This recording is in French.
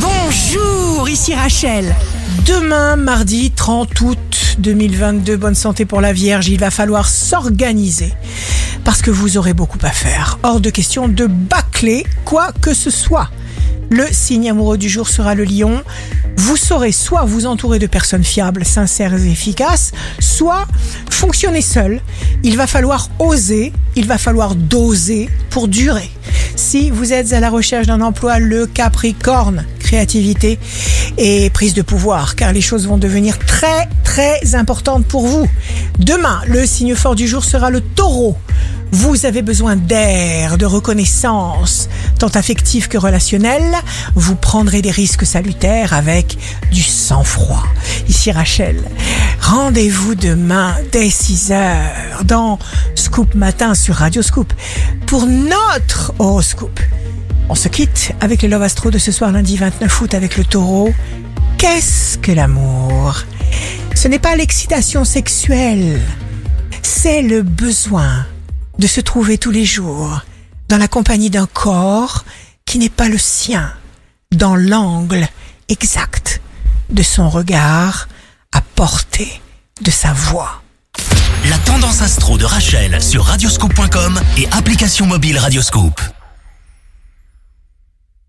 Bonjour, ici Rachel. Demain, mardi 30 août 2022, bonne santé pour la Vierge, il va falloir s'organiser parce que vous aurez beaucoup à faire. Hors de question de bâcler quoi que ce soit. Le signe amoureux du jour sera le lion. Vous saurez soit vous entourer de personnes fiables, sincères et efficaces, soit fonctionner seul. Il va falloir oser, il va falloir doser pour durer. Si vous êtes à la recherche d'un emploi, le Capricorne, créativité et prise de pouvoir, car les choses vont devenir très très importantes pour vous. Demain, le signe fort du jour sera le taureau. Vous avez besoin d'air, de reconnaissance, tant affectif que relationnel. Vous prendrez des risques salutaires avec du sang-froid. Ici Rachel. Rendez-vous demain dès 6 heures dans Scoop Matin sur Radio Scoop pour notre horoscope. On se quitte avec le Love Astro de ce soir lundi 29 août avec le taureau. Qu'est-ce que l'amour? Ce n'est pas l'excitation sexuelle, c'est le besoin de se trouver tous les jours dans la compagnie d'un corps qui n'est pas le sien, dans l'angle exact de son regard, à portée de sa voix. La tendance astro de Rachel sur radioscope.com et application mobile Radioscope.